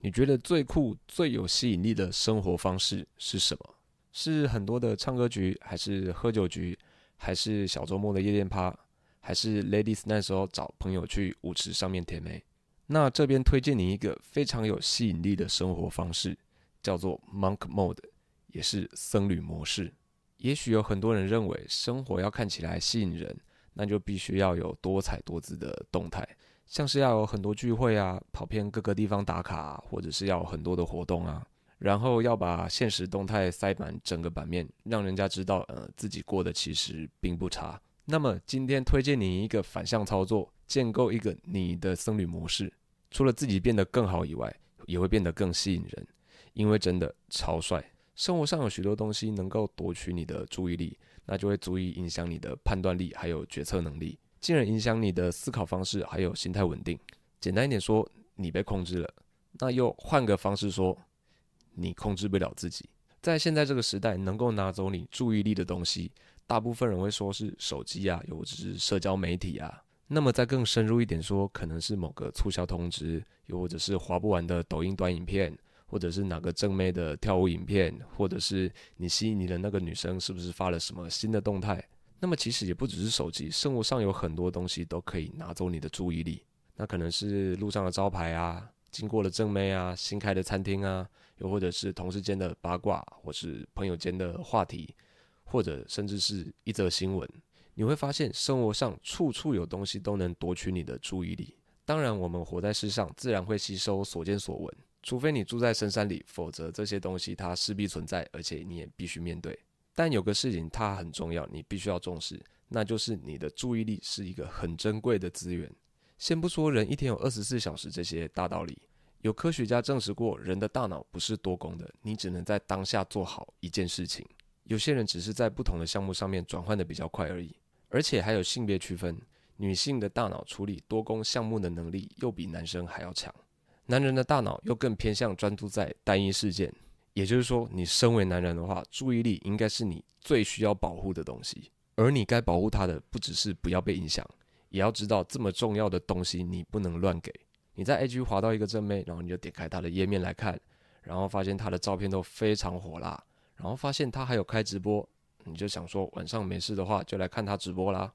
你觉得最酷、最有吸引力的生活方式是什么？是很多的唱歌局，还是喝酒局，还是小周末的夜店趴，还是 ladies 那时候找朋友去舞池上面甜美？那这边推荐你一个非常有吸引力的生活方式，叫做 Monk Mode，也是僧侣模式。也许有很多人认为，生活要看起来吸引人，那就必须要有多彩多姿的动态。像是要有很多聚会啊，跑遍各个地方打卡，或者是要很多的活动啊，然后要把现实动态塞满整个版面，让人家知道，呃，自己过得其实并不差。那么今天推荐你一个反向操作，建构一个你的僧侣模式，除了自己变得更好以外，也会变得更吸引人，因为真的超帅。生活上有许多东西能够夺取你的注意力，那就会足以影响你的判断力还有决策能力。进而影响你的思考方式，还有心态稳定。简单一点说，你被控制了。那又换个方式说，你控制不了自己。在现在这个时代，能够拿走你注意力的东西，大部分人会说是手机啊，又或者是社交媒体啊。那么再更深入一点说，可能是某个促销通知，又或者是划不完的抖音短影片，或者是哪个正妹的跳舞影片，或者是你吸引你的那个女生是不是发了什么新的动态。那么其实也不只是手机，生活上有很多东西都可以拿走你的注意力。那可能是路上的招牌啊，经过的正妹啊，新开的餐厅啊，又或者是同事间的八卦，或是朋友间的话题，或者甚至是一则新闻。你会发现生活上处处有东西都能夺取你的注意力。当然，我们活在世上，自然会吸收所见所闻，除非你住在深山里，否则这些东西它势必存在，而且你也必须面对。但有个事情它很重要，你必须要重视，那就是你的注意力是一个很珍贵的资源。先不说人一天有二十四小时这些大道理，有科学家证实过，人的大脑不是多工的，你只能在当下做好一件事情。有些人只是在不同的项目上面转换的比较快而已，而且还有性别区分，女性的大脑处理多工项目的能力又比男生还要强，男人的大脑又更偏向专注在单一事件。也就是说，你身为男人的话，注意力应该是你最需要保护的东西。而你该保护他的，不只是不要被影响，也要知道这么重要的东西你不能乱给。你在 IG 滑到一个正妹，然后你就点开她的页面来看，然后发现她的照片都非常火辣，然后发现她还有开直播，你就想说晚上没事的话就来看她直播啦，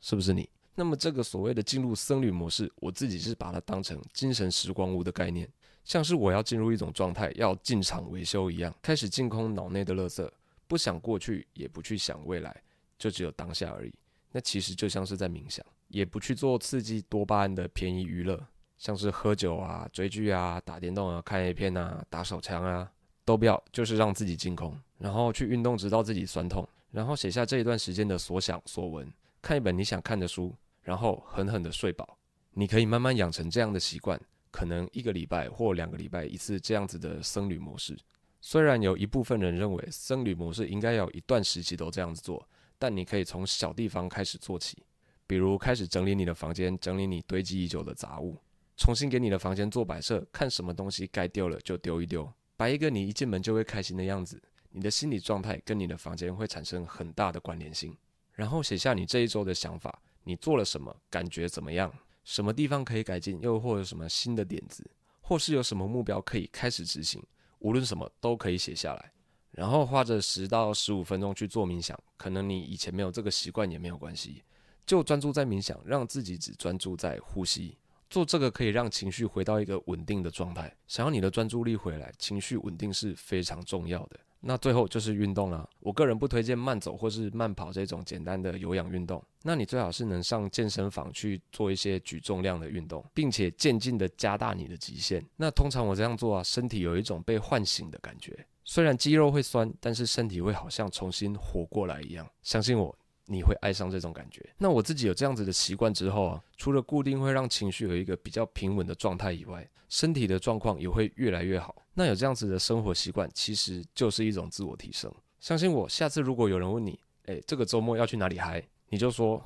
是不是你？那么这个所谓的进入僧侣模式，我自己是把它当成精神时光屋的概念。像是我要进入一种状态，要进场维修一样，开始净空脑内的垃圾，不想过去，也不去想未来，就只有当下而已。那其实就像是在冥想，也不去做刺激多巴胺的便宜娱乐，像是喝酒啊、追剧啊、打电动啊、看 A 片啊、打手枪啊，都不要，就是让自己净空，然后去运动，直到自己酸痛，然后写下这一段时间的所想所闻，看一本你想看的书，然后狠狠的睡饱。你可以慢慢养成这样的习惯。可能一个礼拜或两个礼拜一次这样子的僧侣模式，虽然有一部分人认为僧侣模式应该要一段时期都这样子做，但你可以从小地方开始做起，比如开始整理你的房间，整理你堆积已久的杂物，重新给你的房间做摆设，看什么东西该丢了就丢一丢，摆一个你一进门就会开心的样子，你的心理状态跟你的房间会产生很大的关联性，然后写下你这一周的想法，你做了什么，感觉怎么样？什么地方可以改进，又或者什么新的点子，或是有什么目标可以开始执行，无论什么都可以写下来，然后花着十到十五分钟去做冥想。可能你以前没有这个习惯也没有关系，就专注在冥想，让自己只专注在呼吸。做这个可以让情绪回到一个稳定的状态。想要你的专注力回来，情绪稳定是非常重要的。那最后就是运动了。我个人不推荐慢走或是慢跑这种简单的有氧运动。那你最好是能上健身房去做一些举重量的运动，并且渐进的加大你的极限。那通常我这样做啊，身体有一种被唤醒的感觉。虽然肌肉会酸，但是身体会好像重新活过来一样。相信我。你会爱上这种感觉。那我自己有这样子的习惯之后啊，除了固定会让情绪有一个比较平稳的状态以外，身体的状况也会越来越好。那有这样子的生活习惯，其实就是一种自我提升。相信我，下次如果有人问你，诶，这个周末要去哪里嗨，你就说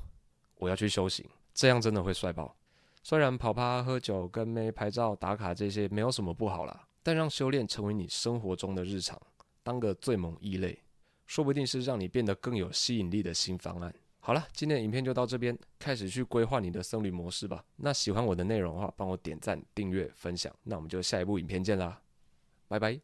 我要去修行，这样真的会帅爆。虽然跑趴、喝酒、跟妹拍照、打卡这些没有什么不好啦，但让修炼成为你生活中的日常，当个最萌异类。说不定是让你变得更有吸引力的新方案。好了，今天的影片就到这边，开始去规划你的僧侣模式吧。那喜欢我的内容的话，帮我点赞、订阅、分享。那我们就下一部影片见啦，拜拜。